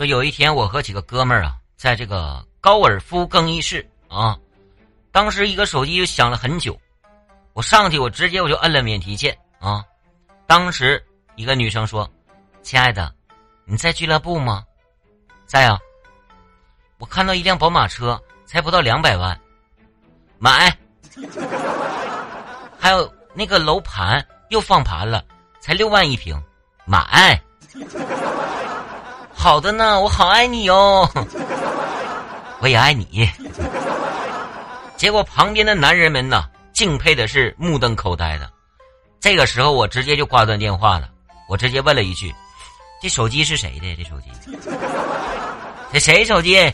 说有一天我和几个哥们儿啊，在这个高尔夫更衣室啊，当时一个手机就响了很久，我上去我直接我就摁了免提键啊。当时一个女生说：“亲爱的，你在俱乐部吗？”“在啊。”“我看到一辆宝马车，才不到两百万，买。”“还有那个楼盘又放盘了，才六万一平，买。”好的呢，我好爱你哟，我也爱你。结果旁边的男人们呢，敬佩的是目瞪口呆的。这个时候，我直接就挂断电话了。我直接问了一句：“这手机是谁的？这手机？这谁手机？”